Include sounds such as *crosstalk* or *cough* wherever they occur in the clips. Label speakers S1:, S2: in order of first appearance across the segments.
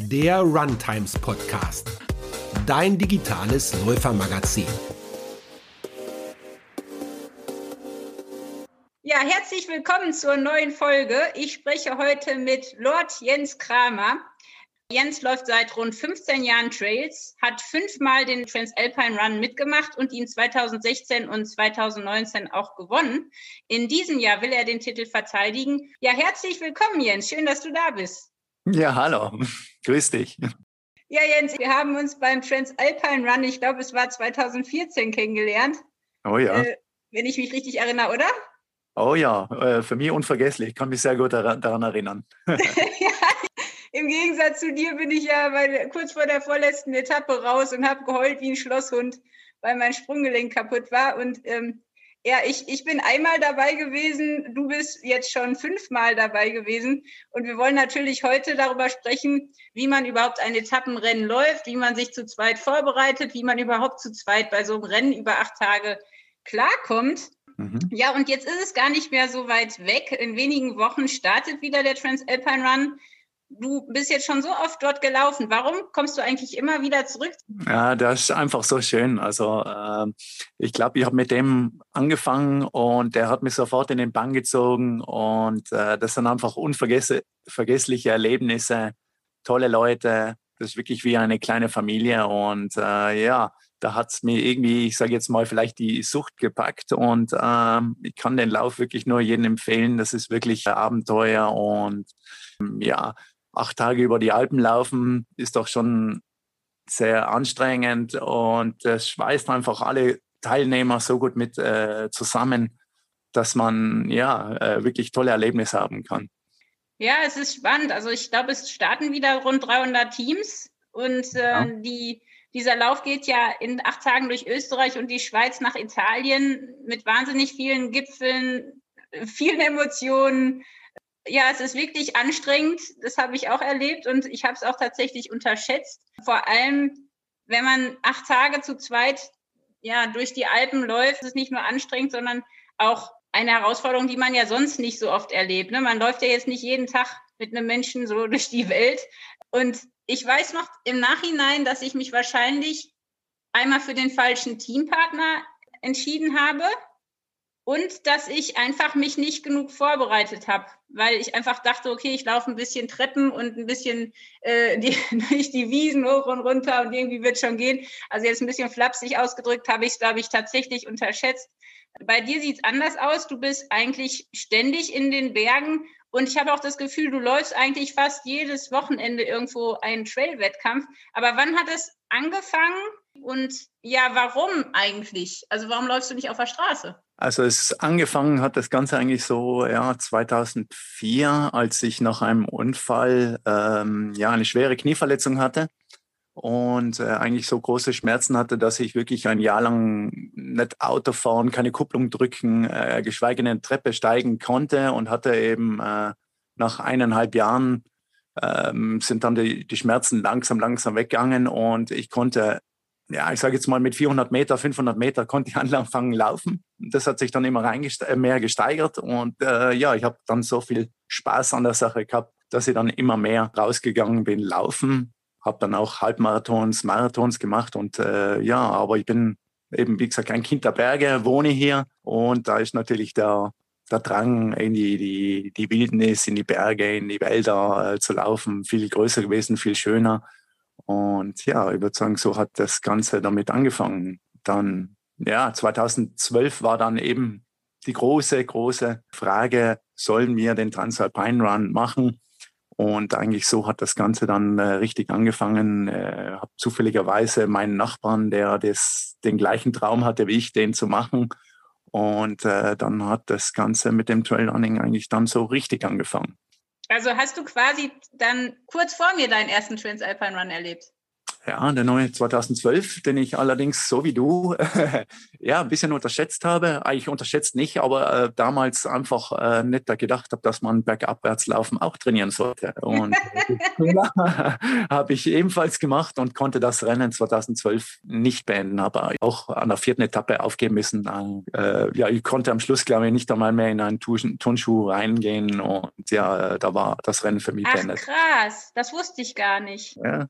S1: der Runtimes Podcast, dein digitales Läufermagazin.
S2: Ja, herzlich willkommen zur neuen Folge. Ich spreche heute mit Lord Jens Kramer. Jens läuft seit rund 15 Jahren Trails, hat fünfmal den Transalpine Run mitgemacht und ihn 2016 und 2019 auch gewonnen. In diesem Jahr will er den Titel verteidigen. Ja, herzlich willkommen, Jens. Schön, dass du da bist.
S3: Ja, hallo. Grüß dich.
S2: Ja, Jens, wir haben uns beim Transalpine Run, ich glaube, es war 2014 kennengelernt.
S3: Oh ja. Äh,
S2: wenn ich mich richtig erinnere, oder?
S3: Oh ja, äh, für mich unvergesslich. Ich kann mich sehr gut daran erinnern. *laughs* *laughs* ja,
S2: im Gegensatz zu dir bin ich ja bei, kurz vor der vorletzten Etappe raus und habe geheult wie ein Schlosshund, weil mein Sprunggelenk kaputt war. Und ähm, ja, ich, ich bin einmal dabei gewesen, du bist jetzt schon fünfmal dabei gewesen. Und wir wollen natürlich heute darüber sprechen, wie man überhaupt ein Etappenrennen läuft, wie man sich zu zweit vorbereitet, wie man überhaupt zu zweit bei so einem Rennen über acht Tage klarkommt. Mhm. Ja, und jetzt ist es gar nicht mehr so weit weg. In wenigen Wochen startet wieder der Transalpine Run du bist jetzt schon so oft dort gelaufen. Warum kommst du eigentlich immer wieder zurück?
S3: Ja, das ist einfach so schön. Also äh, ich glaube, ich habe mit dem angefangen und der hat mich sofort in den Bann gezogen und äh, das sind einfach unvergessliche Erlebnisse, tolle Leute. Das ist wirklich wie eine kleine Familie und äh, ja, da hat es mir irgendwie, ich sage jetzt mal, vielleicht die Sucht gepackt und ähm, ich kann den Lauf wirklich nur jedem empfehlen. Das ist wirklich Abenteuer und ja, acht Tage über die Alpen laufen ist doch schon sehr anstrengend und es schweißt einfach alle Teilnehmer so gut mit äh, zusammen, dass man ja äh, wirklich tolle Erlebnisse haben kann.
S2: Ja, es ist spannend. Also ich glaube, es starten wieder rund 300 Teams und äh, ja. die, dieser Lauf geht ja in acht Tagen durch Österreich und die Schweiz nach Italien mit wahnsinnig vielen Gipfeln, vielen Emotionen, ja, es ist wirklich anstrengend. Das habe ich auch erlebt und ich habe es auch tatsächlich unterschätzt. Vor allem, wenn man acht Tage zu zweit ja durch die Alpen läuft, ist es nicht nur anstrengend, sondern auch eine Herausforderung, die man ja sonst nicht so oft erlebt. Ne? Man läuft ja jetzt nicht jeden Tag mit einem Menschen so *laughs* durch die Welt. Und ich weiß noch im Nachhinein, dass ich mich wahrscheinlich einmal für den falschen Teampartner entschieden habe und dass ich einfach mich nicht genug vorbereitet habe, weil ich einfach dachte, okay, ich laufe ein bisschen Treppen und ein bisschen äh, die, *laughs* durch die Wiesen hoch und runter und irgendwie wird schon gehen. Also jetzt ein bisschen flapsig ausgedrückt, habe ich es, glaube ich, tatsächlich unterschätzt. Bei dir sieht es anders aus. Du bist eigentlich ständig in den Bergen und ich habe auch das Gefühl, du läufst eigentlich fast jedes Wochenende irgendwo einen Trail-Wettkampf. Aber wann hat es angefangen und ja, warum eigentlich? Also warum läufst du nicht auf der Straße?
S3: Also es angefangen hat das Ganze eigentlich so ja 2004, als ich nach einem Unfall ähm, ja eine schwere Knieverletzung hatte und äh, eigentlich so große Schmerzen hatte, dass ich wirklich ein Jahr lang nicht Auto fahren, keine Kupplung drücken, äh, geschweige denn Treppe steigen konnte und hatte eben äh, nach eineinhalb Jahren ähm, sind dann die, die Schmerzen langsam, langsam weggegangen und ich konnte ja, ich sage jetzt mal mit 400 Meter, 500 Meter konnte ich anfangen laufen. Das hat sich dann immer äh, mehr gesteigert und äh, ja, ich habe dann so viel Spaß an der Sache gehabt, dass ich dann immer mehr rausgegangen bin laufen. Habe dann auch Halbmarathons, Marathons gemacht und äh, ja, aber ich bin eben, wie gesagt, ein Kind der Berge, wohne hier und da ist natürlich der, der Drang in die, die, die Wildnis, in die Berge, in die Wälder äh, zu laufen viel größer gewesen, viel schöner. Und ja, ich würde sagen, so hat das Ganze damit angefangen. Dann, ja, 2012 war dann eben die große, große Frage, sollen wir den Transalpine Run machen? Und eigentlich so hat das Ganze dann äh, richtig angefangen. Äh, habe zufälligerweise meinen Nachbarn, der das, den gleichen Traum hatte wie ich, den zu machen. Und äh, dann hat das Ganze mit dem Trailrunning eigentlich dann so richtig angefangen.
S2: Also hast du quasi dann kurz vor mir deinen ersten Transalpine Run erlebt?
S3: Ja, der neue 2012, den ich allerdings so wie du *laughs* ja ein bisschen unterschätzt habe. Eigentlich unterschätzt nicht, aber äh, damals einfach äh, nicht da gedacht habe, dass man bergabwärts laufen auch trainieren sollte. Und *laughs* *laughs* habe ich ebenfalls gemacht und konnte das Rennen 2012 nicht beenden, habe auch an der vierten Etappe aufgeben müssen. Äh, ja, ich konnte am Schluss, glaube ich, nicht einmal mehr in einen Turnschuh reingehen und ja, da war das Rennen für mich
S2: Ach, beendet. Krass, das wusste ich gar nicht. Ja.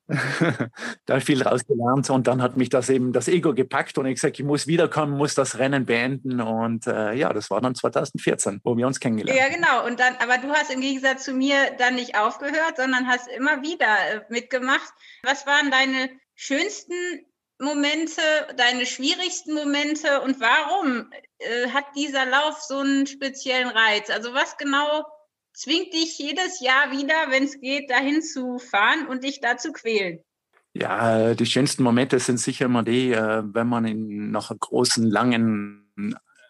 S3: Da viel rausgelernt und dann hat mich das eben das Ego gepackt und ich gesagt, ich muss wiederkommen, muss das Rennen beenden und äh, ja, das war dann 2014, wo wir uns kennengelernt
S2: haben. Ja, genau. Und dann, aber du hast im Gegensatz zu mir dann nicht aufgehört, sondern hast immer wieder äh, mitgemacht. Was waren deine schönsten Momente, deine schwierigsten Momente und warum äh, hat dieser Lauf so einen speziellen Reiz? Also was genau zwingt dich jedes Jahr wieder, wenn es geht, dahin zu fahren und dich da zu quälen?
S3: Ja, die schönsten Momente sind sicher immer die, äh, wenn man in, nach einer großen, langen,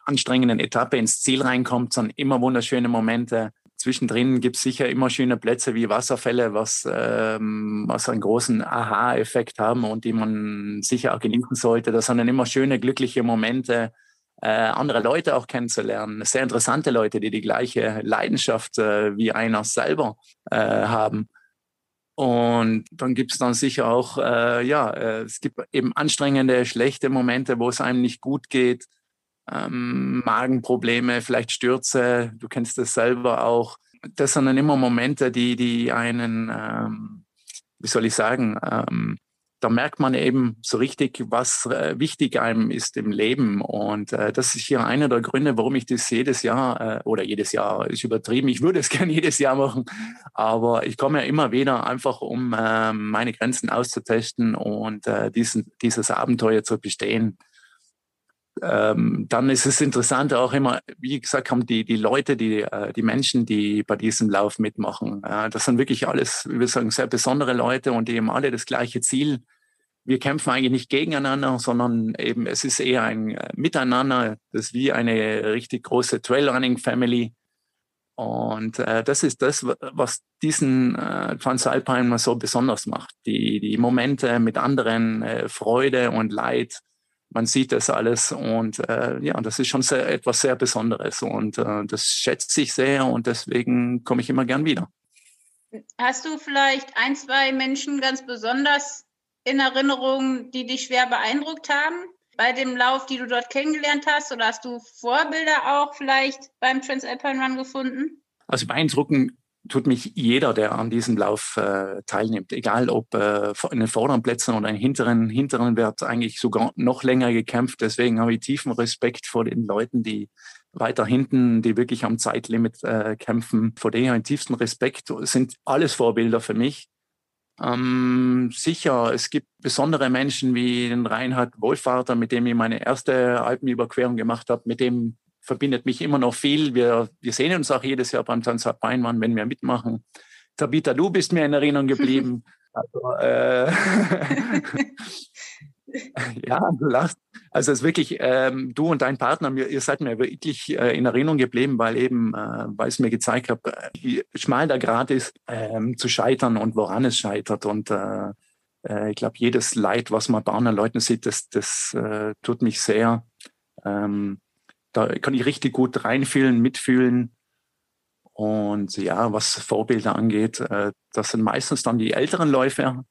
S3: anstrengenden Etappe ins Ziel reinkommt, sind immer wunderschöne Momente. Zwischendrin gibt es sicher immer schöne Plätze wie Wasserfälle, was, ähm, was einen großen Aha-Effekt haben und die man sicher auch genießen sollte. Das sind dann immer schöne, glückliche Momente, äh, andere Leute auch kennenzulernen. Sehr interessante Leute, die die gleiche Leidenschaft äh, wie einer selber äh, haben. Und dann gibt es dann sicher auch, äh, ja, äh, es gibt eben anstrengende, schlechte Momente, wo es einem nicht gut geht, ähm, Magenprobleme, vielleicht Stürze, du kennst das selber auch. Das sind dann immer Momente, die, die einen, ähm, wie soll ich sagen, ähm, da merkt man eben so richtig, was äh, wichtig einem ist im Leben. Und äh, das ist hier einer der Gründe, warum ich das jedes Jahr äh, oder jedes Jahr ist übertrieben. Ich würde es *laughs* gerne jedes Jahr machen, aber ich komme ja immer wieder einfach, um äh, meine Grenzen auszutesten und äh, diesen, dieses Abenteuer zu bestehen. Ähm, dann ist es interessant auch immer, wie gesagt haben, die, die Leute, die, äh, die Menschen, die bei diesem Lauf mitmachen. Äh, das sind wirklich alles, wie wir sagen, sehr besondere Leute und die haben alle das gleiche Ziel. Wir kämpfen eigentlich nicht gegeneinander, sondern eben es ist eher ein äh, Miteinander. Das ist wie eine richtig große Trailrunning-Family. Und äh, das ist das, was diesen äh, Transalpine so besonders macht. Die, die Momente mit anderen, äh, Freude und Leid, man sieht das alles und äh, ja, das ist schon sehr, etwas sehr Besonderes und äh, das schätze ich sehr und deswegen komme ich immer gern wieder.
S2: Hast du vielleicht ein, zwei Menschen ganz besonders in Erinnerung, die dich schwer beeindruckt haben bei dem Lauf, die du dort kennengelernt hast? Oder hast du Vorbilder auch vielleicht beim Transalpine Run gefunden?
S3: Also beeindrucken tut mich jeder, der an diesem Lauf äh, teilnimmt, egal ob äh, in den vorderen Plätzen oder in den hinteren, hinteren wird eigentlich sogar noch länger gekämpft. Deswegen habe ich tiefen Respekt vor den Leuten, die weiter hinten, die wirklich am Zeitlimit äh, kämpfen. Vor denen habe ich tiefsten Respekt. Sind alles Vorbilder für mich. Ähm, sicher, es gibt besondere Menschen wie den Reinhard Wohlfahrter, mit dem ich meine erste Alpenüberquerung gemacht habe, mit dem verbindet mich immer noch viel. Wir, wir sehen uns auch jedes Jahr beim Tanzart Beinmann, wenn wir mitmachen. Tabita, du bist mir in Erinnerung geblieben. *laughs* Also, äh, *laughs* ja, du lachst. Also es ist wirklich, ähm, du und dein Partner, ihr seid mir wirklich äh, in Erinnerung geblieben, weil eben, äh, weil es mir gezeigt hat, wie schmal der Grad ist, ähm, zu scheitern und woran es scheitert. Und äh, äh ich glaube, jedes Leid, was man bei anderen Leuten sieht, das, das äh, tut mich sehr. Ähm, da kann ich richtig gut reinfühlen, mitfühlen. Und ja, was Vorbilder angeht, äh, das sind meistens dann die älteren Läufer,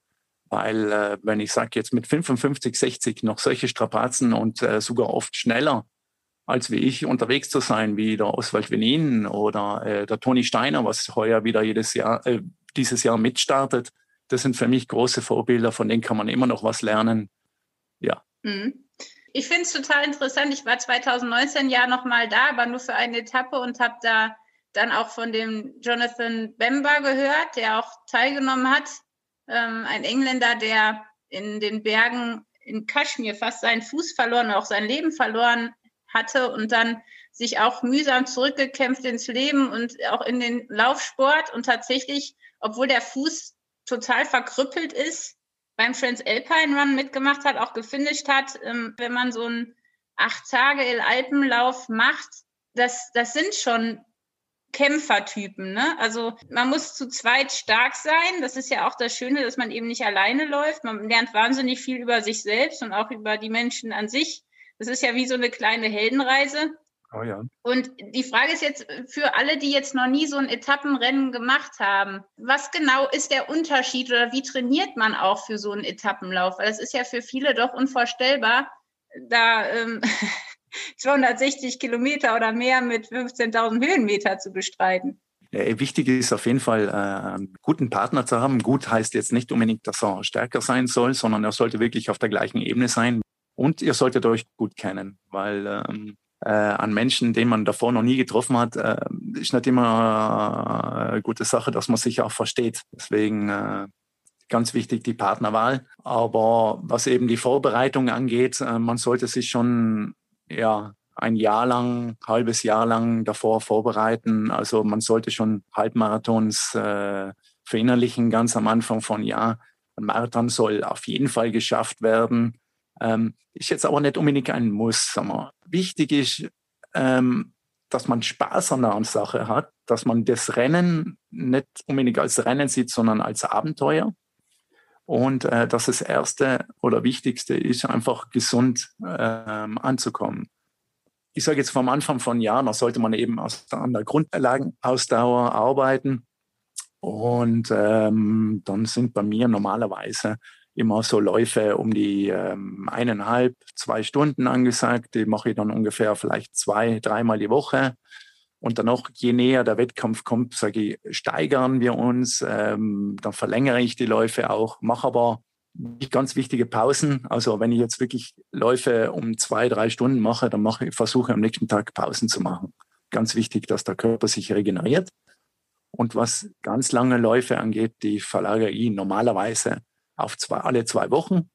S3: weil äh, wenn ich sage jetzt mit 55, 60 noch solche Strapazen und äh, sogar oft schneller als wie ich unterwegs zu sein, wie der Oswald Venin oder äh, der Toni Steiner, was heuer wieder jedes Jahr, äh, dieses Jahr mitstartet. Das sind für mich große Vorbilder, von denen kann man immer noch was lernen. Ja. Mhm.
S2: Ich finde es total interessant. Ich war 2019 ja nochmal da, aber nur für eine Etappe und habe da dann auch von dem Jonathan Bemba gehört, der auch teilgenommen hat. Ähm, ein Engländer, der in den Bergen in Kaschmir fast seinen Fuß verloren, auch sein Leben verloren hatte und dann sich auch mühsam zurückgekämpft ins Leben und auch in den Laufsport und tatsächlich, obwohl der Fuß total verkrüppelt ist, beim Transalpine Run mitgemacht hat, auch gefinisht hat, ähm, wenn man so einen acht Tage Alpenlauf macht, das, das sind schon Kämpfertypen. Ne? Also man muss zu zweit stark sein. Das ist ja auch das Schöne, dass man eben nicht alleine läuft. Man lernt wahnsinnig viel über sich selbst und auch über die Menschen an sich. Das ist ja wie so eine kleine Heldenreise. Oh ja. Und die Frage ist jetzt für alle, die jetzt noch nie so ein Etappenrennen gemacht haben, was genau ist der Unterschied oder wie trainiert man auch für so einen Etappenlauf? Weil es ist ja für viele doch unvorstellbar, da ähm, *laughs* 260 Kilometer oder mehr mit 15.000 Höhenmeter zu bestreiten.
S3: Wichtig ist auf jeden Fall, äh, einen guten Partner zu haben. Gut heißt jetzt nicht unbedingt, dass er stärker sein soll, sondern er sollte wirklich auf der gleichen Ebene sein. Und ihr solltet euch gut kennen, weil ähm, äh, an Menschen, den man davor noch nie getroffen hat, äh, ist nicht immer eine gute Sache, dass man sich auch versteht. Deswegen äh, ganz wichtig die Partnerwahl. Aber was eben die Vorbereitung angeht, äh, man sollte sich schon ja ein Jahr lang, halbes Jahr lang davor vorbereiten. Also man sollte schon Halbmarathons äh, verinnerlichen, ganz am Anfang von Jahr. Ein Marathon soll auf jeden Fall geschafft werden. Ähm, ist jetzt aber nicht unbedingt ein Muss. Sagen wir. Wichtig ist, ähm, dass man Spaß an der Sache hat, dass man das Rennen nicht unbedingt als Rennen sieht, sondern als Abenteuer. Und äh, dass das Erste oder Wichtigste ist, einfach gesund ähm, anzukommen. Ich sage jetzt vom Anfang von Jahren, da sollte man eben an der Grundlagenausdauer arbeiten. Und ähm, dann sind bei mir normalerweise immer so Läufe um die ähm, eineinhalb, zwei Stunden angesagt. Die mache ich dann ungefähr vielleicht zwei, dreimal die Woche. Und dann auch, je näher der Wettkampf kommt, sage ich, steigern wir uns. Ähm, dann verlängere ich die Läufe auch, mache aber ganz wichtige Pausen. Also wenn ich jetzt wirklich Läufe um zwei, drei Stunden mache, dann mache ich, versuche am nächsten Tag Pausen zu machen. Ganz wichtig, dass der Körper sich regeneriert. Und was ganz lange Läufe angeht, die verlagere ich normalerweise auf zwei, alle zwei Wochen.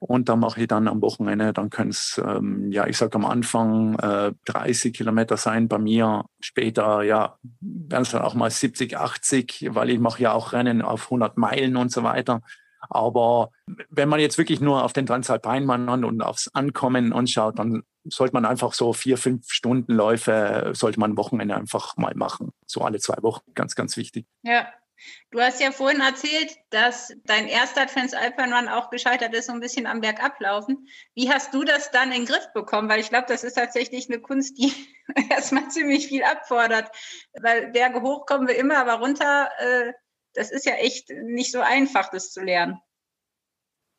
S3: Und da mache ich dann am Wochenende, dann können es, ähm, ja, ich sage am Anfang äh, 30 Kilometer sein, bei mir später, ja, werden es dann auch mal 70, 80, weil ich mache ja auch Rennen auf 100 Meilen und so weiter. Aber wenn man jetzt wirklich nur auf den Transalpinmann und aufs Ankommen anschaut, dann sollte man einfach so vier, fünf Stunden Läufe, sollte man Wochenende einfach mal machen. So alle zwei Wochen, ganz, ganz wichtig.
S2: Ja, Du hast ja vorhin erzählt, dass dein erster Transalpine Run auch gescheitert ist, so ein bisschen am Bergablaufen. Wie hast du das dann in den Griff bekommen? Weil ich glaube, das ist tatsächlich eine Kunst, die *laughs* erstmal ziemlich viel abfordert. Weil Berge hoch kommen wir immer, aber runter, äh, das ist ja echt nicht so einfach, das zu lernen.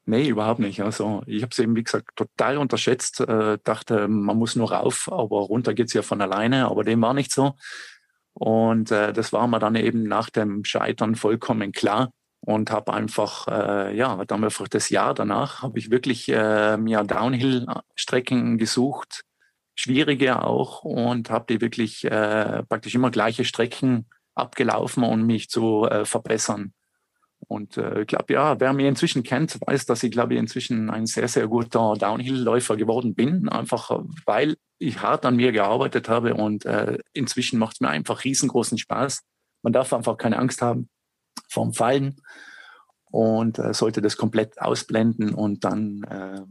S3: Nee, überhaupt nicht. Also ich habe es eben, wie gesagt, total unterschätzt. Äh, dachte, man muss nur rauf, aber runter geht's ja von alleine. Aber dem war nicht so. Und äh, das war mir dann eben nach dem Scheitern vollkommen klar und habe einfach, äh, ja, dann einfach das Jahr danach habe ich wirklich äh, mir Downhill-Strecken gesucht, schwierige auch und habe die wirklich äh, praktisch immer gleiche Strecken abgelaufen, um mich zu äh, verbessern. Und äh, ich glaube, ja, wer mich inzwischen kennt, weiß, dass ich, glaube ich, inzwischen ein sehr, sehr guter Downhill-Läufer geworden bin. Einfach weil ich hart an mir gearbeitet habe und äh, inzwischen macht es mir einfach riesengroßen Spaß. Man darf einfach keine Angst haben vom Fallen und äh, sollte das komplett ausblenden und dann äh,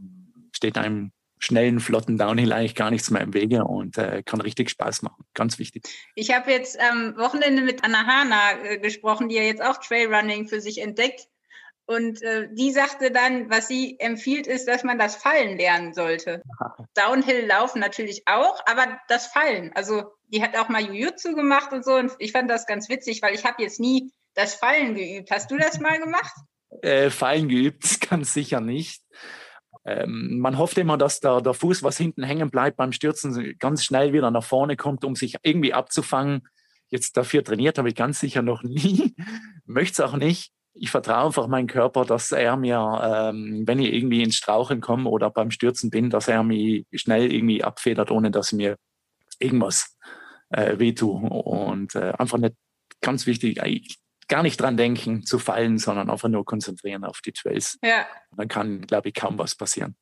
S3: steht einem schnellen, flotten Downhill eigentlich gar nichts mehr im Wege und äh, kann richtig Spaß machen. Ganz wichtig.
S2: Ich habe jetzt am Wochenende mit Anna Hana äh, gesprochen, die ja jetzt auch Trailrunning für sich entdeckt. Und äh, die sagte dann, was sie empfiehlt, ist, dass man das Fallen lernen sollte. *laughs* Downhill laufen natürlich auch, aber das Fallen. Also die hat auch mal Jujutsu gemacht und so. Und ich fand das ganz witzig, weil ich habe jetzt nie das Fallen geübt. Hast du das mal gemacht?
S3: Äh, Fallen geübt, *laughs* ganz sicher nicht. Ähm, man hofft immer, dass der, der Fuß, was hinten hängen bleibt beim Stürzen, ganz schnell wieder nach vorne kommt, um sich irgendwie abzufangen. Jetzt dafür trainiert habe ich ganz sicher noch *laughs* nie, möchte es auch nicht. Ich vertraue einfach meinem Körper, dass er mir, ähm, wenn ich irgendwie ins Strauchen komme oder beim Stürzen bin, dass er mich schnell irgendwie abfedert, ohne dass mir irgendwas äh, wehtue. Und äh, einfach nicht ganz wichtig, gar nicht dran denken zu fallen, sondern einfach nur konzentrieren auf die Trails. Ja. Dann kann, glaube ich, kaum was passieren.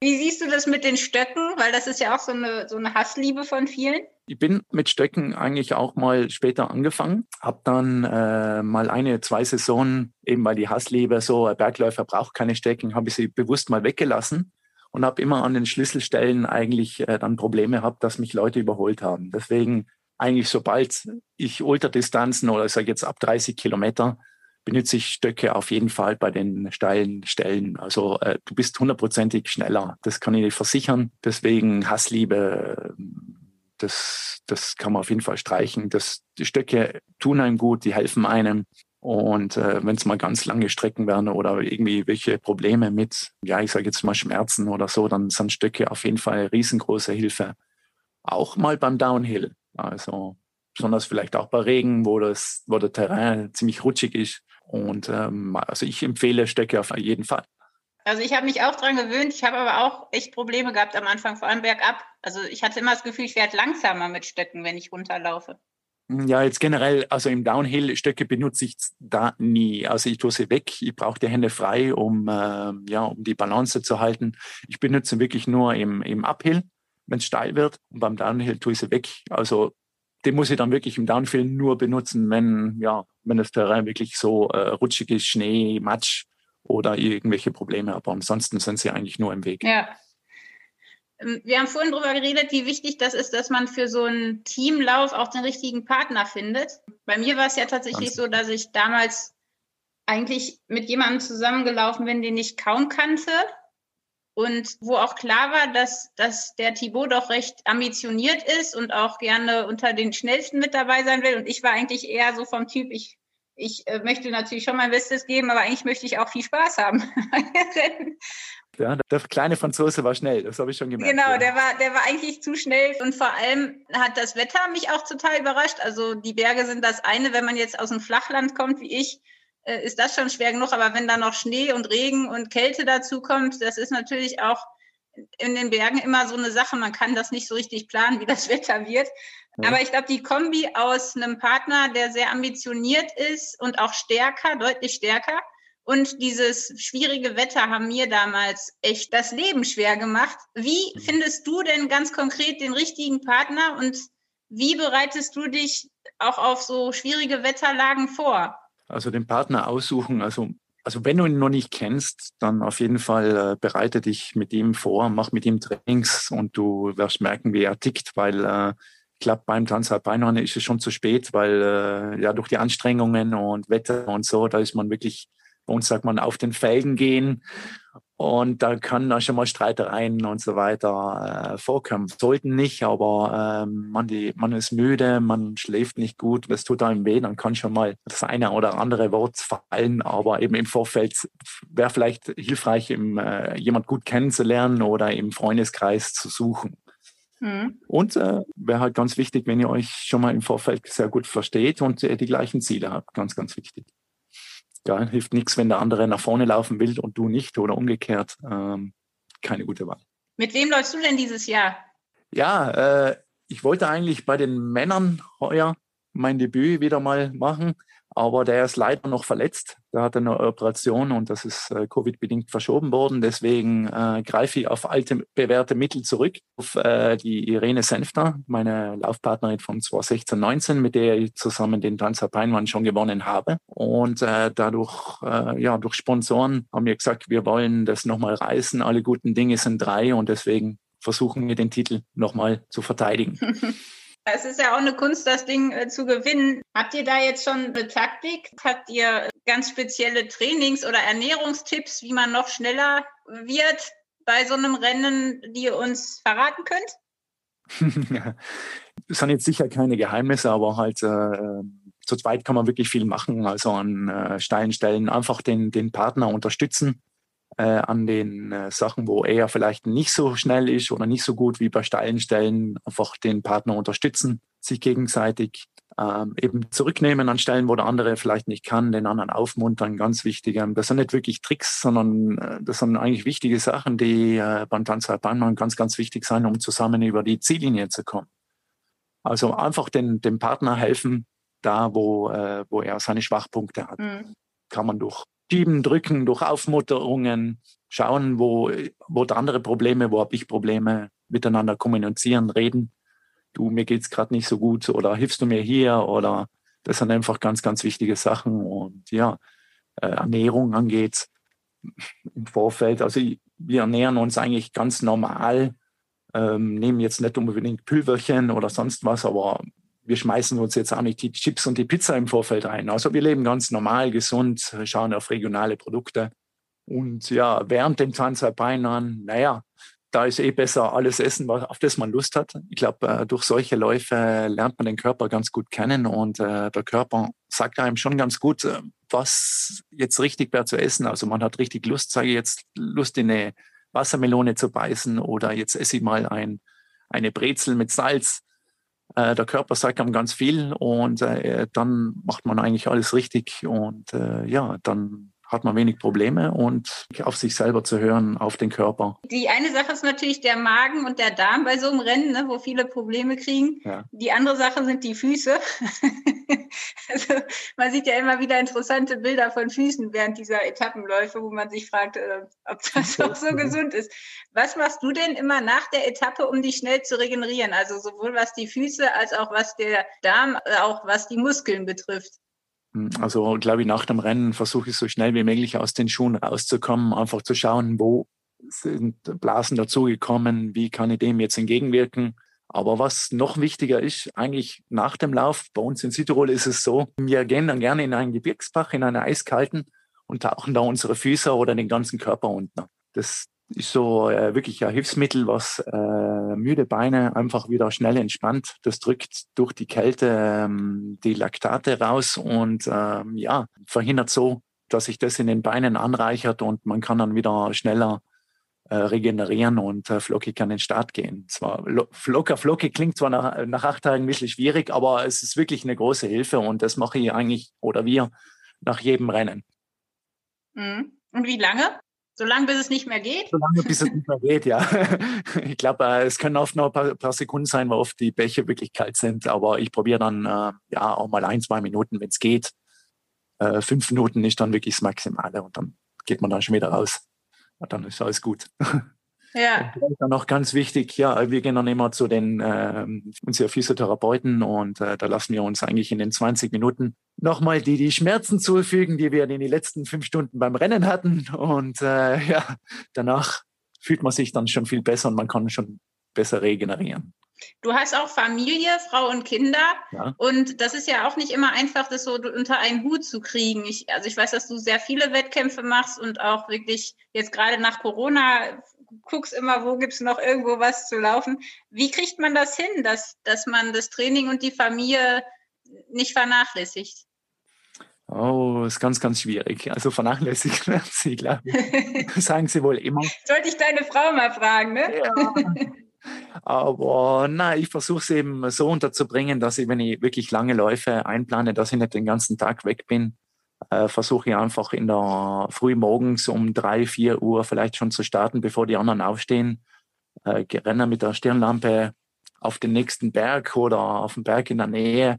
S2: Wie siehst du das mit den Stöcken? Weil das ist ja auch so eine, so eine Hassliebe von vielen.
S3: Ich bin mit Stöcken eigentlich auch mal später angefangen, habe dann äh, mal eine, zwei Saisonen, eben weil die Hassliebe so, ein Bergläufer braucht keine Stecken, habe ich sie bewusst mal weggelassen und habe immer an den Schlüsselstellen eigentlich äh, dann Probleme gehabt, dass mich Leute überholt haben. Deswegen eigentlich sobald ich Ultradistanzen oder ich sage jetzt ab 30 Kilometer benutze ich Stöcke auf jeden Fall bei den steilen Stellen. Also äh, du bist hundertprozentig schneller. Das kann ich dir versichern. Deswegen Hassliebe, das, das kann man auf jeden Fall streichen. Das, die Stöcke tun einem gut, die helfen einem. Und äh, wenn es mal ganz lange Strecken werden oder irgendwie welche Probleme mit, ja, ich sage jetzt mal Schmerzen oder so, dann sind Stöcke auf jeden Fall eine riesengroße Hilfe. Auch mal beim Downhill. Also besonders vielleicht auch bei Regen, wo das, wo der Terrain ziemlich rutschig ist. Und ähm, also ich empfehle Stöcke auf jeden Fall.
S2: Also ich habe mich auch dran gewöhnt. Ich habe aber auch echt Probleme gehabt am Anfang, vor allem bergab. Also ich hatte immer das Gefühl, ich werde langsamer mit Stöcken, wenn ich runterlaufe.
S3: Ja, jetzt generell, also im Downhill Stöcke benutze ich da nie. Also ich tue sie weg. Ich brauche die Hände frei, um äh, ja, um die Balance zu halten. Ich benutze wirklich nur im, im Uphill, wenn es steil wird. Und beim Downhill tue ich sie weg. Also den muss ich dann wirklich im Downhill nur benutzen, wenn ja, wenn das Terrain wirklich so äh, rutschig ist, Schnee, Matsch oder irgendwelche Probleme. Aber ansonsten sind sie eigentlich nur im Weg.
S2: Ja. Ähm, wir haben vorhin darüber geredet, wie wichtig das ist, dass man für so einen Teamlauf auch den richtigen Partner findet. Bei mir war es ja tatsächlich Ganz so, dass ich damals eigentlich mit jemandem zusammengelaufen bin, den ich kaum kannte und wo auch klar war, dass, dass der Thibaut doch recht ambitioniert ist und auch gerne unter den Schnellsten mit dabei sein will. Und ich war eigentlich eher so vom Typ, ich ich äh, möchte natürlich schon mein Bestes geben, aber eigentlich möchte ich auch viel Spaß haben. *laughs*
S3: ja, der kleine Franzose war schnell, das habe ich schon gemerkt.
S2: Genau,
S3: ja.
S2: der war, der war eigentlich zu schnell und vor allem hat das Wetter mich auch total überrascht. Also die Berge sind das eine, wenn man jetzt aus dem Flachland kommt wie ich, äh, ist das schon schwer genug, aber wenn da noch Schnee und Regen und Kälte dazu kommt, das ist natürlich auch in den Bergen immer so eine Sache. Man kann das nicht so richtig planen, wie das *laughs* Wetter wird. Aber ich glaube, die Kombi aus einem Partner, der sehr ambitioniert ist und auch stärker, deutlich stärker, und dieses schwierige Wetter haben mir damals echt das Leben schwer gemacht. Wie mhm. findest du denn ganz konkret den richtigen Partner und wie bereitest du dich auch auf so schwierige Wetterlagen vor?
S3: Also den Partner aussuchen, also also wenn du ihn noch nicht kennst, dann auf jeden Fall äh, bereite dich mit ihm vor, mach mit ihm Trainings und du wirst merken, wie er tickt, weil äh, glaube, beim Transalpinrun ist es schon zu spät, weil äh, ja durch die Anstrengungen und Wetter und so, da ist man wirklich, bei uns sagt man, auf den Felgen gehen. Und da kann da schon mal Streitereien und so weiter äh, vorkommen. Sollten nicht, aber ähm, man, die, man ist müde, man schläft nicht gut, das tut einem weh, dann kann schon mal das eine oder andere Wort fallen. Aber eben im Vorfeld wäre vielleicht hilfreich, im, äh, jemand gut kennenzulernen oder im Freundeskreis zu suchen. Mhm. Und äh, wäre halt ganz wichtig, wenn ihr euch schon mal im Vorfeld sehr gut versteht und äh, die gleichen Ziele habt. Ganz, ganz wichtig. Ja, hilft nichts, wenn der andere nach vorne laufen will und du nicht oder umgekehrt. Ähm, keine gute Wahl.
S2: Mit wem läufst du denn dieses Jahr?
S3: Ja, äh, ich wollte eigentlich bei den Männern heuer mein Debüt wieder mal machen. Aber der ist leider noch verletzt. Der hatte eine Operation und das ist äh, Covid-bedingt verschoben worden. Deswegen äh, greife ich auf alte bewährte Mittel zurück, auf äh, die Irene Senfter, meine Laufpartnerin von 2016, 19, mit der ich zusammen den Transalpinrun schon gewonnen habe. Und äh, dadurch, äh, ja, durch Sponsoren haben wir gesagt, wir wollen das nochmal reißen. Alle guten Dinge sind drei und deswegen versuchen wir den Titel nochmal zu verteidigen. *laughs*
S2: Es ist ja auch eine Kunst, das Ding äh, zu gewinnen. Habt ihr da jetzt schon eine Taktik? Habt ihr ganz spezielle Trainings- oder Ernährungstipps, wie man noch schneller wird bei so einem Rennen, die ihr uns verraten könnt? *laughs*
S3: das sind jetzt sicher keine Geheimnisse, aber halt äh, zu zweit kann man wirklich viel machen. Also an äh, steilen Stellen einfach den, den Partner unterstützen äh, an den äh, Sachen, wo er vielleicht nicht so schnell ist oder nicht so gut wie bei steilen Stellen, einfach den Partner unterstützen, sich gegenseitig ähm, eben zurücknehmen an Stellen, wo der andere vielleicht nicht kann, den anderen aufmuntern, ganz wichtig. Ähm, das sind nicht wirklich Tricks, sondern äh, das sind eigentlich wichtige Sachen, die äh, beim Tanzalpinmann ganz, ganz wichtig sind, um zusammen über die Ziellinie zu kommen. Also einfach den, dem Partner helfen, da wo, äh, wo er seine Schwachpunkte hat. Mhm. Kann man durch Schieben, Drücken, durch Aufmutterungen, schauen, wo, wo der andere Probleme, wo habe ich Probleme, miteinander kommunizieren, reden. Du, mir geht's gerade nicht so gut oder hilfst du mir hier oder das sind einfach ganz, ganz wichtige Sachen. Und ja, äh, Ernährung angeht im Vorfeld. Also wir ernähren uns eigentlich ganz normal, ähm, nehmen jetzt nicht unbedingt Pülverchen oder sonst was, aber wir schmeißen uns jetzt auch nicht die Chips und die Pizza im Vorfeld rein. Also wir leben ganz normal, gesund, schauen auf regionale Produkte. Und ja, während dem Transalpine an, naja, da ist eh besser alles essen, auf das man Lust hat. Ich glaube, äh, durch solche Läufe lernt man den Körper ganz gut kennen und äh, der Körper sagt einem schon ganz gut, äh, was jetzt richtig wäre zu essen. Also man hat richtig Lust, sage ich jetzt, Lust in eine Wassermelone zu beißen oder jetzt esse ich mal ein, eine Brezel mit Salz. Äh, der Körper sagt einem ganz viel und äh, dann macht man eigentlich alles richtig und äh, ja, dann hat man wenig Probleme und auf sich selber zu hören, auf den Körper.
S2: Die eine Sache ist natürlich der Magen und der Darm bei so einem Rennen, ne, wo viele Probleme kriegen. Ja. Die andere Sache sind die Füße. *laughs* *laughs* also man sieht ja immer wieder interessante Bilder von Füßen während dieser Etappenläufe, wo man sich fragt, äh, ob das auch so gesund ist. Was machst du denn immer nach der Etappe, um dich schnell zu regenerieren? Also sowohl was die Füße als auch was der Darm, äh, auch was die Muskeln betrifft.
S3: Hm, also, glaube ich, nach dem Rennen versuche ich so schnell wie möglich aus den Schuhen rauszukommen, einfach zu schauen, wo sind Blasen dazugekommen, wie kann ich dem jetzt entgegenwirken. Aber was noch wichtiger ist, eigentlich nach dem Lauf, bei uns in Südtirol ist es so, wir gehen dann gerne in einen Gebirgsbach, in einen eiskalten und tauchen da unsere Füße oder den ganzen Körper unter. Das ist so äh, wirklich ein Hilfsmittel, was äh, müde Beine einfach wieder schnell entspannt. Das drückt durch die Kälte ähm, die Laktate raus und ähm, ja, verhindert so, dass sich das in den Beinen anreichert und man kann dann wieder schneller regenerieren und äh, flockig an den Start gehen. Zwar locker flockig klingt zwar nach, nach acht Tagen ein bisschen schwierig, aber es ist wirklich eine große Hilfe und das mache ich eigentlich oder wir nach jedem Rennen.
S2: Mhm. Und wie lange? So lange, bis es nicht mehr geht?
S3: So lange, bis es nicht mehr geht, ja. *laughs* Ich glaube, äh, es können oft noch ein paar, paar, Sekunden sein, weil oft die Bäche wirklich kalt sind. Aber ich probiere dann äh, ja auch mal ein, zwei Minuten, wenn es geht. Äh, fünf Minuten ist dann wirklich das Maximale und dann geht man dann schon wieder raus. Dann ist alles gut. Ja. Und dann noch ganz wichtig, ja, wir gehen dann immer zu den äh, unseren Physiotherapeuten und äh, da lassen wir uns eigentlich in den 20 Minuten nochmal die, die Schmerzen zufügen, die wir in den letzten fünf Stunden beim Rennen hatten. Und äh, ja, danach fühlt man sich dann schon viel besser und man kann schon besser regenerieren.
S2: Du hast auch Familie, Frau und Kinder. Ja. Und das ist ja auch nicht immer einfach, das so unter einen Hut zu kriegen. Ich, also ich weiß, dass du sehr viele Wettkämpfe machst und auch wirklich jetzt gerade nach Corona guckst immer, wo gibt es noch irgendwo was zu laufen. Wie kriegt man das hin, dass, dass man das Training und die Familie nicht vernachlässigt?
S3: Oh, ist ganz, ganz schwierig. Also vernachlässigt werden Sie, glaube ich. *laughs* Sagen Sie wohl immer.
S2: Sollte ich deine Frau mal fragen, ne? Ja.
S3: Aber nein, ich versuche es eben so unterzubringen, dass ich, wenn ich wirklich lange Läufe einplane, dass ich nicht den ganzen Tag weg bin, äh, versuche ich einfach in der früh morgens um drei, vier Uhr vielleicht schon zu starten, bevor die anderen aufstehen. Äh, renne mit der Stirnlampe auf den nächsten Berg oder auf den Berg in der Nähe.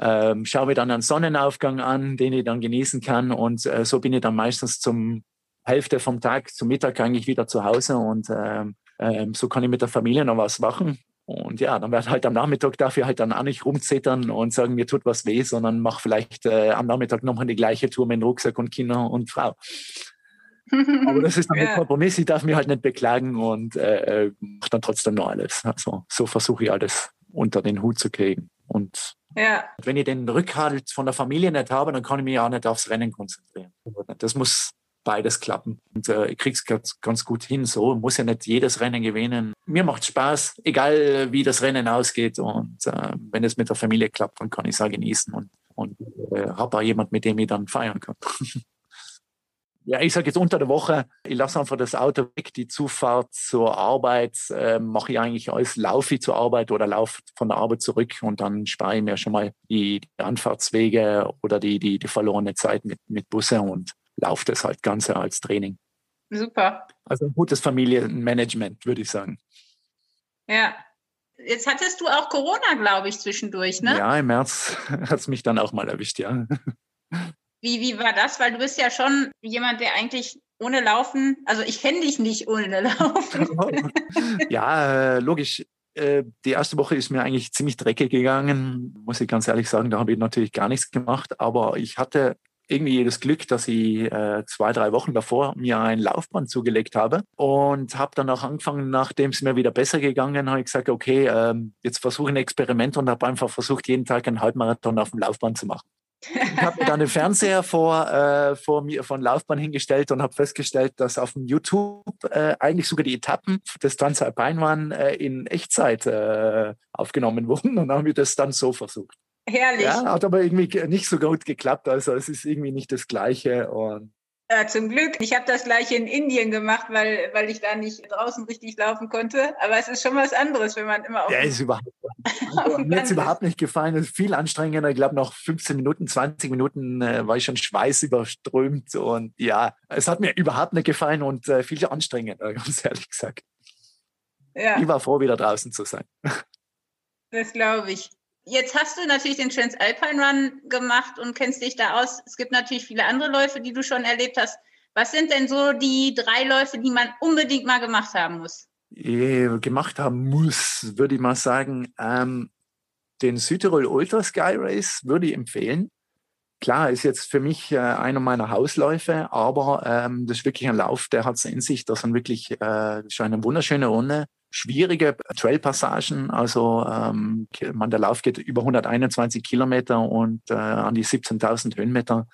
S3: Ähm, schaue mir dann einen Sonnenaufgang an, den ich dann genießen kann. Und äh, so bin ich dann meistens zum Hälfte vom Tag, zum Mittag eigentlich wieder zu Hause. Und ähm, ähm, so kann ich mit der Familie noch was machen. Und ja, dann werde halt am Nachmittag dafür halt dann auch nicht rumzittern und sagen, mir tut was weh, sondern mach vielleicht äh, am Nachmittag nochmal die gleiche Tour mit Rucksack und Kinder und Frau. Aber das ist *laughs* dann ja. ein Kompromiss. Ich darf mich halt nicht beklagen und äh, äh mache dann trotzdem noch alles. Also so versuche ich alles unter den Hut zu kriegen. Und ja. wenn ich den Rückhalt von der Familie nicht habe, dann kann ich mich auch nicht aufs Rennen konzentrieren. Das muss beides klappen. Und äh, ich krieg's ganz, ganz gut hin. So muss ja nicht jedes Rennen gewinnen. Mir macht Spaß, egal wie das Rennen ausgeht. Und äh, wenn es mit der Familie klappt, dann kann ich es auch genießen und, und äh, habe auch jemand, mit dem ich dann feiern kann. *laughs* ja, ich sage jetzt unter der Woche, ich lasse einfach das Auto weg, die Zufahrt zur Arbeit äh, mache ich eigentlich als laufe ich zur Arbeit oder laufe von der Arbeit zurück und dann spare ich mir schon mal die, die Anfahrtswege oder die, die, die verlorene Zeit mit, mit Busse und lauft es halt Ganze als Training.
S2: Super.
S3: Also ein gutes Familienmanagement, würde ich sagen.
S2: Ja. Jetzt hattest du auch Corona, glaube ich, zwischendurch, ne?
S3: Ja, im März *laughs* hat es mich dann auch mal erwischt, ja.
S2: Wie, wie war das? Weil du bist ja schon jemand, der eigentlich ohne Laufen, also ich kenne dich nicht ohne Laufen. *laughs*
S3: ja, äh, logisch. Äh, die erste Woche ist mir eigentlich ziemlich dreckig gegangen, muss ich ganz ehrlich sagen. Da habe ich natürlich gar nichts gemacht. Aber ich hatte irgendwie das Glück, dass ich äh, zwei, drei Wochen davor mir ein Laufband zugelegt habe und habe dann auch angefangen, nachdem es mir wieder besser gegangen, habe ich gesagt, okay, ähm, jetzt versuche ich ein Experiment und habe einfach versucht, jeden Tag einen Halbmarathon auf dem Laufband zu machen. Ich habe dann den Fernseher *laughs* vor, äh, vor mir von Laufbahn hingestellt und habe festgestellt, dass auf dem YouTube äh, eigentlich sogar die Etappen des Transalpine äh, in Echtzeit äh, aufgenommen *laughs* wurden und haben wir das dann so versucht.
S2: Herrlich.
S3: Ja, hat aber irgendwie nicht so gut geklappt. Also es ist irgendwie nicht das Gleiche. Und
S2: ja, zum Glück. Ich habe das gleiche in Indien gemacht, weil, weil ich da nicht draußen richtig laufen konnte. Aber es ist schon was anderes, wenn man immer auf.
S3: Ja, ist überhaupt *laughs* Mir hat es überhaupt nicht gefallen. Es ist viel anstrengender. Ich glaube, nach 15 Minuten, 20 Minuten äh, war ich schon schweißüberströmt. Und ja, es hat mir überhaupt nicht gefallen und äh, viel anstrengender, *laughs* ganz ehrlich gesagt. Ja. Ich war froh, wieder draußen zu sein. *laughs*
S2: Das glaube ich. Jetzt hast du natürlich den Transalpine Run gemacht und kennst dich da aus. Es gibt natürlich viele andere Läufe, die du schon erlebt hast. Was sind denn so die drei Läufe, die man unbedingt mal gemacht haben muss?
S3: Gemacht haben muss, würde ich mal sagen. Ähm, den Südtirol Ultra Sky Race würde ich empfehlen. Klar, ist jetzt für mich äh, einer meiner Hausläufe, aber ähm, das ist wirklich ein Lauf, der hat es in sich. Das sind wirklich äh, schon eine wunderschöne Runde schwierige Trailpassagen. Also ähm, man, der Lauf geht über 121 Kilometer und äh, an die 17.000 Höhenmeter.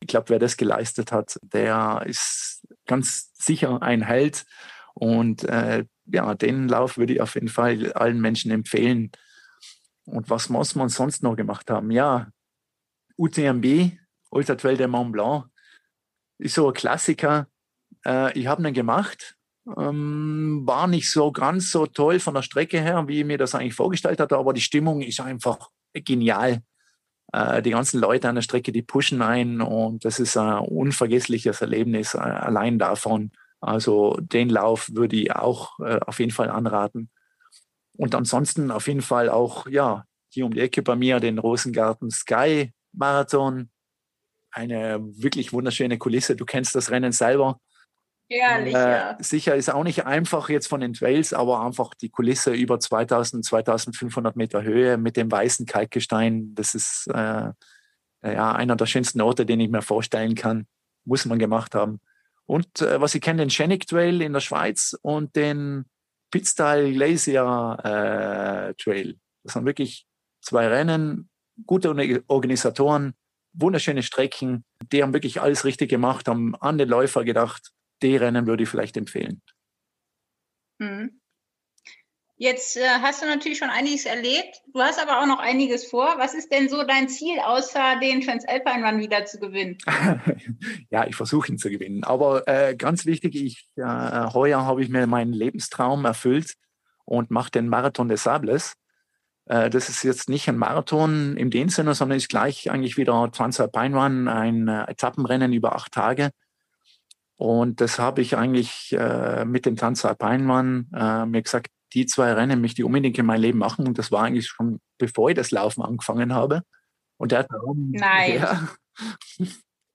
S3: Ich glaube, wer das geleistet hat, der ist ganz sicher ein Held. Und äh, ja, den Lauf würde ich auf jeden Fall allen Menschen empfehlen. Und was muss man sonst noch gemacht haben? Ja, UTMB, Ultra Trail de Mont Blanc, ist so ein Klassiker. Äh, ich habe ihn gemacht ähm, war nicht so ganz so toll von der Strecke her, wie ich mir das eigentlich vorgestellt hatte, aber die Stimmung ist einfach genial. Äh, die ganzen Leute an der Strecke, die pushen ein und das ist ein unvergessliches Erlebnis äh, allein davon. Also den Lauf würde ich auch äh, auf jeden Fall anraten. Und ansonsten auf jeden Fall auch, ja, hier um die Ecke bei mir den Rosengarten Sky Marathon. Eine wirklich wunderschöne Kulisse. Du kennst das Rennen selber.
S2: Ehrlich, äh, ja.
S3: Sicher ist auch nicht einfach jetzt von den Trails, aber einfach die Kulisse über 2000, 2500 Meter Höhe mit dem weißen Kalkgestein, das ist äh, ja einer der schönsten Orte, den ich mir vorstellen kann. Muss man gemacht haben. Und äh, was ich kenne, den Schennick Trail in der Schweiz und den Pitztal Glacier äh, Trail. Das sind wirklich zwei Rennen, gute Organisatoren, wunderschöne Strecken. Die haben wirklich alles richtig gemacht, haben an den Läufer gedacht die Rennen würde ich vielleicht empfehlen.
S2: Mhm. Jetzt äh, hast du natürlich schon einiges erlebt. Du hast aber auch noch einiges vor. Was ist denn so dein Ziel, außer den Transalpine Run wieder zu gewinnen? *laughs*
S3: ja, ich versuche ihn zu gewinnen. Aber äh, ganz wichtig, ich, äh, heuer habe ich mir meinen Lebenstraum erfüllt und mache den Marathon des Sables. Äh, das ist jetzt nicht ein Marathon im dem Sinne, sondern ist gleich eigentlich wieder Transalpine Run, ein äh, Etappenrennen über acht Tage und das habe ich eigentlich äh, mit dem Transalpinmann äh, mir gesagt, die zwei Rennen möchte ich unbedingt in mein Leben machen. Und das war eigentlich schon, bevor ich das Laufen angefangen habe. Und der hat
S2: Nein. *laughs* Ja,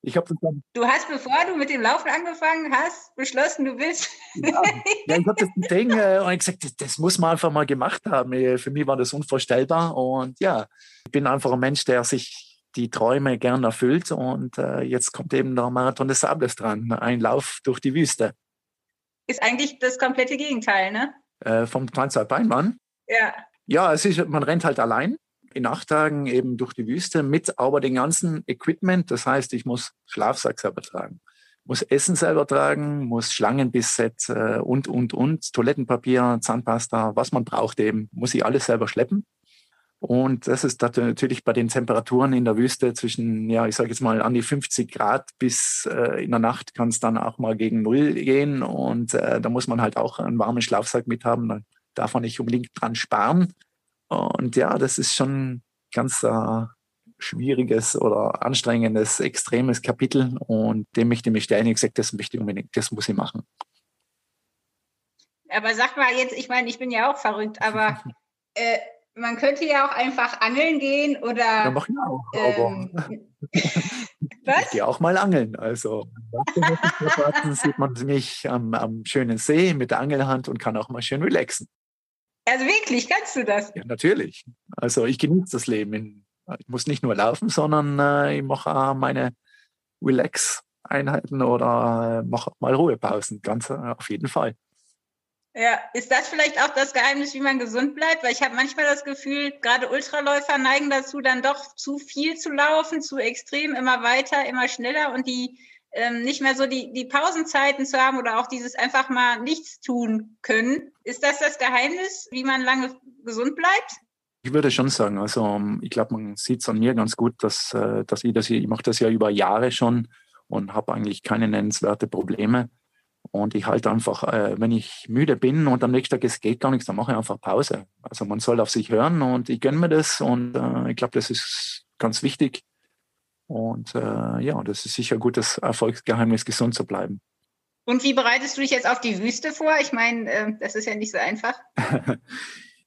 S3: ich habe dann.
S2: Du hast, bevor du mit dem Laufen angefangen hast, beschlossen, du willst.
S3: Ja, ja ich habe das *laughs* Ding äh, und ich gesagt, das, das, muss man einfach mal gemacht haben. Äh, für mich war das unvorstellbar. Und ja, ich bin einfach ein Mensch, der sich die Träume gern erfüllt. Und äh, jetzt kommt eben der Marathon des Sables dran, ein Lauf durch die Wüste.
S2: Ist eigentlich das komplette Gegenteil, ne?
S3: Äh, vom Transalpinmann?
S2: Ja.
S3: Ja, es ist, man rennt halt allein in acht Tagen eben durch die Wüste mit aber den ganzen Equipment. Das heißt, ich muss Schlafsack selber tragen, muss Essen selber tragen, muss Schlangenbissset äh, und, und, und, Toilettenpapier, Zahnpasta, was man braucht eben, muss ich alles selber schleppen. Und das ist natürlich bei den Temperaturen in der Wüste zwischen, ja, ich sage jetzt mal an die 50 Grad bis äh, in der Nacht kann es dann auch mal gegen Null gehen. Und äh, da muss man halt auch einen warmen Schlafsack mit haben. Da darf man nicht unbedingt dran sparen. Und ja, das ist schon ganz äh, schwieriges oder anstrengendes, extremes Kapitel. Und dem möchte ich mich stellen. Ich gesagt, das möchte ich unbedingt, das muss ich machen.
S2: Aber sag mal jetzt, ich meine, ich bin ja auch verrückt, aber *laughs* äh, man könnte ja auch einfach angeln gehen oder. Ja,
S3: mach ich auch. Ähm, *laughs* was? Ich gehe auch mal angeln. Also sieht man mich am, am schönen See mit der Angelhand und kann auch mal schön relaxen.
S2: Also wirklich, kannst du das?
S3: Ja, natürlich. Also ich genieße das Leben. Ich muss nicht nur laufen, sondern äh, ich mache auch meine, Relax-Einheiten oder mach auch mal Ruhepausen. Ganz auf jeden Fall.
S2: Ja, ist das vielleicht auch das Geheimnis, wie man gesund bleibt? Weil ich habe manchmal das Gefühl, gerade Ultraläufer neigen dazu, dann doch zu viel zu laufen, zu extrem, immer weiter, immer schneller und die ähm, nicht mehr so die, die Pausenzeiten zu haben oder auch dieses einfach mal nichts tun können. Ist das das Geheimnis, wie man lange gesund bleibt?
S3: Ich würde schon sagen, also ähm, ich glaube, man sieht es an mir ganz gut, dass, äh, dass ich das hier, ich mache das ja über Jahre schon und habe eigentlich keine nennenswerte Probleme. Und ich halte einfach, äh, wenn ich müde bin und am nächsten Tag es geht gar nichts, dann mache ich einfach Pause. Also man soll auf sich hören und ich gönne mir das und äh, ich glaube, das ist ganz wichtig. Und äh, ja, das ist sicher ein gutes Erfolgsgeheimnis, gesund zu bleiben.
S2: Und wie bereitest du dich jetzt auf die Wüste vor? Ich meine, äh, das ist ja nicht so einfach. *laughs*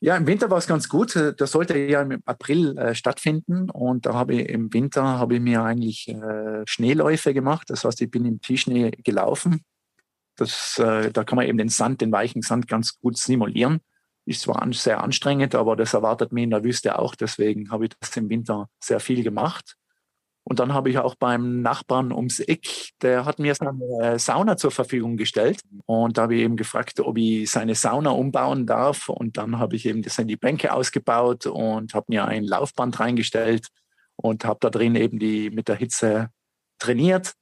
S3: ja, im Winter war es ganz gut. Das sollte ja im April äh, stattfinden. Und da habe ich im Winter habe ich mir eigentlich äh, Schneeläufe gemacht. Das heißt, ich bin im Tischschnee gelaufen das, äh, da kann man eben den Sand, den weichen Sand ganz gut simulieren. Ist zwar an, sehr anstrengend, aber das erwartet mich in der Wüste auch. Deswegen habe ich das im Winter sehr viel gemacht. Und dann habe ich auch beim Nachbarn ums Eck, der hat mir seine äh, Sauna zur Verfügung gestellt. Und da habe ich eben gefragt, ob ich seine Sauna umbauen darf. Und dann habe ich eben das in die Bänke ausgebaut und habe mir ein Laufband reingestellt und habe da drin eben die mit der Hitze trainiert.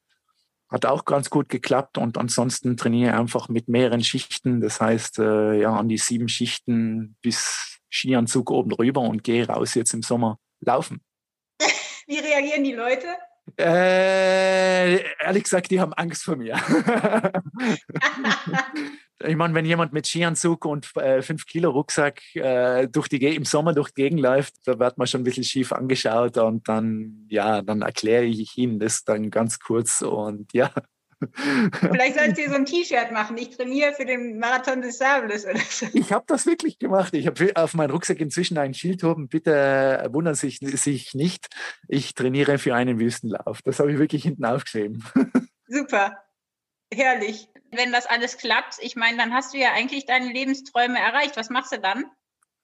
S3: Hat auch ganz gut geklappt und ansonsten trainiere einfach mit mehreren Schichten. Das heißt, äh, ja, an die sieben Schichten bis Skianzug oben rüber und gehe raus jetzt im Sommer laufen.
S2: Wie reagieren die Leute?
S3: Äh, ehrlich gesagt, die haben Angst vor mir. *laughs* ich meine, wenn jemand mit Skianzug und äh, 5 Kilo Rucksack äh, durch die, im Sommer durch die Gegend läuft, da wird man schon ein bisschen schief angeschaut und dann, ja, dann erkläre ich ihnen das dann ganz kurz und ja.
S2: Vielleicht sollst du dir so ein T-Shirt machen. Ich trainiere für den Marathon des Sables oder so.
S3: Ich habe das wirklich gemacht. Ich habe auf meinem Rucksack inzwischen einen Schild oben. Bitte wundern Sie sich nicht. Ich trainiere für einen Wüstenlauf. Das habe ich wirklich hinten aufgeschrieben. *laughs*
S2: Super. Herrlich. Wenn das alles klappt, ich meine, dann hast du ja eigentlich deine Lebensträume erreicht. Was machst du dann?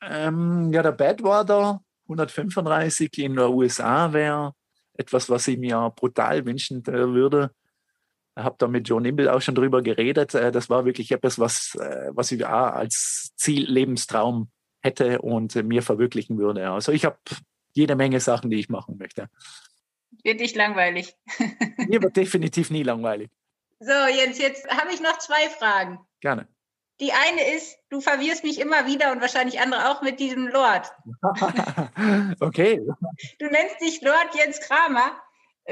S3: Ähm, ja, der Badwater 135 in der USA wäre etwas, was ich mir brutal wünschen würde habe da mit Joe Nimble auch schon drüber geredet. Äh, das war wirklich etwas, was, äh, was ich auch als Ziel, Lebenstraum hätte und mir verwirklichen würde. Also ich habe jede Menge Sachen, die ich machen möchte.
S2: Wird nicht langweilig. *laughs*
S3: Mir wird definitiv nie langweilig.
S2: So, Jens, jetzt habe ich noch zwei Fragen.
S3: Gerne.
S2: Die eine ist, du verwirrst mich immer wieder und wahrscheinlich andere auch mit diesem Lord. *laughs*
S3: okay.
S2: Du nennst dich Lord Jens Kramer.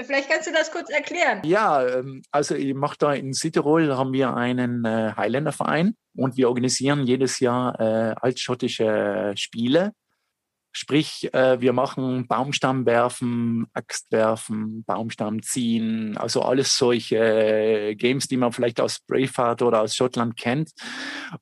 S2: Vielleicht kannst du das kurz erklären.
S3: Ja, ähm, also ich mache da in Südtirol haben wir einen äh, Highlander-Verein und wir organisieren jedes Jahr äh, altschottische Spiele. Sprich, äh, wir machen Baumstamm werfen, Axt werfen, Baumstamm ziehen, also alles solche äh, Games, die man vielleicht aus Braveheart oder aus Schottland kennt.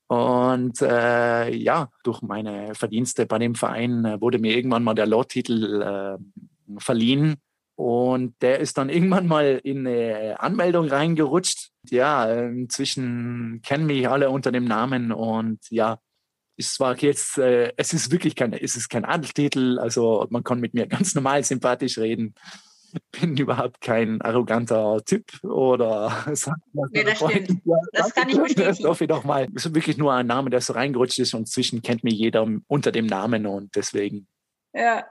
S3: Und äh, ja, durch meine Verdienste bei dem Verein äh, wurde mir irgendwann mal der Lord-Titel äh, verliehen und der ist dann *laughs* irgendwann mal in eine Anmeldung reingerutscht. Ja, inzwischen kennen mich alle unter dem Namen und ja, ist zwar jetzt, äh, es ist wirklich kein, es ist kein Adeltitel, also man kann mit mir *laughs* ganz normal sympathisch reden. Bin überhaupt kein arroganter Typ oder *laughs*
S2: nee, das stimmt. Ja, das kann ich bestätigen. Das
S3: hoffe ich doch mal. Es ist wirklich nur ein Name, der so reingerutscht ist und inzwischen kennt mich jeder unter dem Namen und deswegen.
S2: Ja,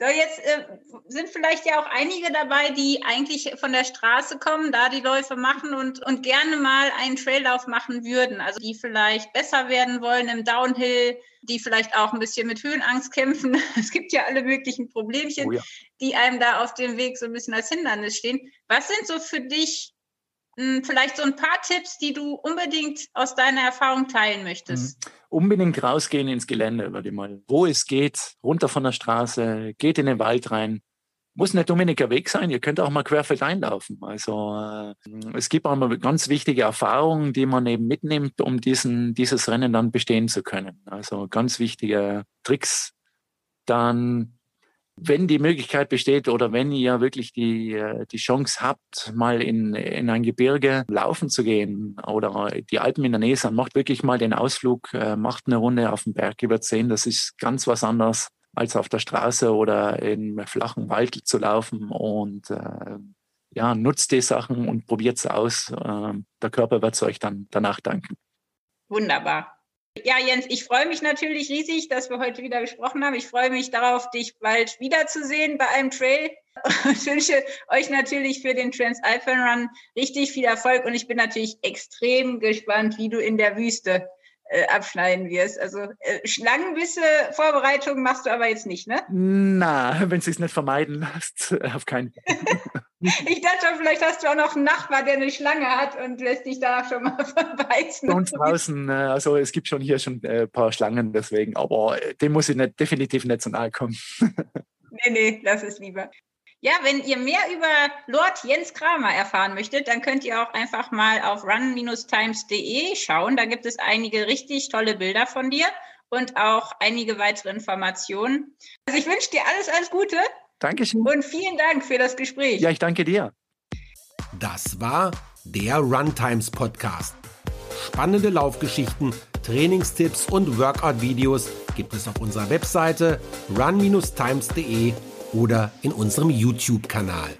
S2: so, jetzt äh, sind vielleicht ja auch einige dabei, die eigentlich von der Straße kommen, da die Läufe machen und, und gerne mal einen Traillauf machen würden. Also die vielleicht besser werden wollen im Downhill, die vielleicht auch ein bisschen mit Höhenangst kämpfen. *laughs* Es gibt ja alle möglichen Problemchen, oh ja. die einem da auf dem Weg so ein bisschen als Hindernis stehen. Was sind so für dich vielleicht so ein paar Tipps, die du unbedingt aus deiner Erfahrung teilen möchtest.
S3: Mhm. Unbedingt rausgehen ins Gelände, würde ich mal. Wo es geht, runter von der Straße, geht in den Wald rein. Muss nicht ein Weg sein, ihr könnt auch mal querfeld einlaufen. Also äh, es gibt auch mal ganz wichtige Erfahrungen, die man eben mitnimmt, um diesen, dieses Rennen dann bestehen zu können. Also ganz wichtige Tricks. Dann wenn die Möglichkeit besteht oder wenn ihr wirklich die, äh, die Chance habt, mal in, in ein Gebirge laufen zu gehen oder die Alpen in der Nähe sind, macht wirklich mal den Ausflug, äh, macht eine Runde auf dem Berg über 10. Das ist ganz was anderes als auf der Straße oder im flachen Wald zu laufen. Und äh, ja, nutzt die Sachen und probiert es aus. Ähm, der Körper wird es euch dann danach danken.
S2: Wunderbar. Ja, Jens, ich freue mich natürlich riesig, dass wir heute wieder gesprochen haben. Ich freue mich darauf, dich bald wiederzusehen bei einem Trail *laughs* und wünsche euch natürlich für den Transalpine Run richtig viel Erfolg. Und ich bin natürlich extrem gespannt, wie du in der Wüste äh, abschneiden wirst. Also äh, Schlangenbisse Vorbereitungen machst du aber jetzt nicht, ne?
S3: Na, *laughs* wenn sie es nicht vermeiden lässt, auf keinen Fall. *laughs* *laughs*
S2: ich dachte schon, vielleicht hast du auch noch einen Nachbar, der eine Schlange hat und lässt dich da schon mal *laughs* verbeißen.
S3: Bei uns draußen, äh, also es gibt schon hier schon äh, ein paar Schlangen deswegen, aber äh, dem muss ich nicht, definitiv nicht so nahe kommen. *laughs*
S2: nee, nee, lass es lieber. Ja, wenn ihr mehr über Lord Jens Kramer erfahren möchtet, dann könnt ihr auch einfach mal auf run-times.de schauen. Da gibt es einige richtig tolle Bilder von dir und auch einige weitere Informationen. Also ich wünsche dir alles, alles Gute.
S3: Dankeschön.
S2: Und vielen Dank für das Gespräch.
S3: Ja, ich danke dir.
S1: Das war der Runtimes Podcast. Spannende Laufgeschichten, Trainingstipps und Workout-Videos gibt es auf unserer Webseite run-times.de oder in unserem YouTube-Kanal.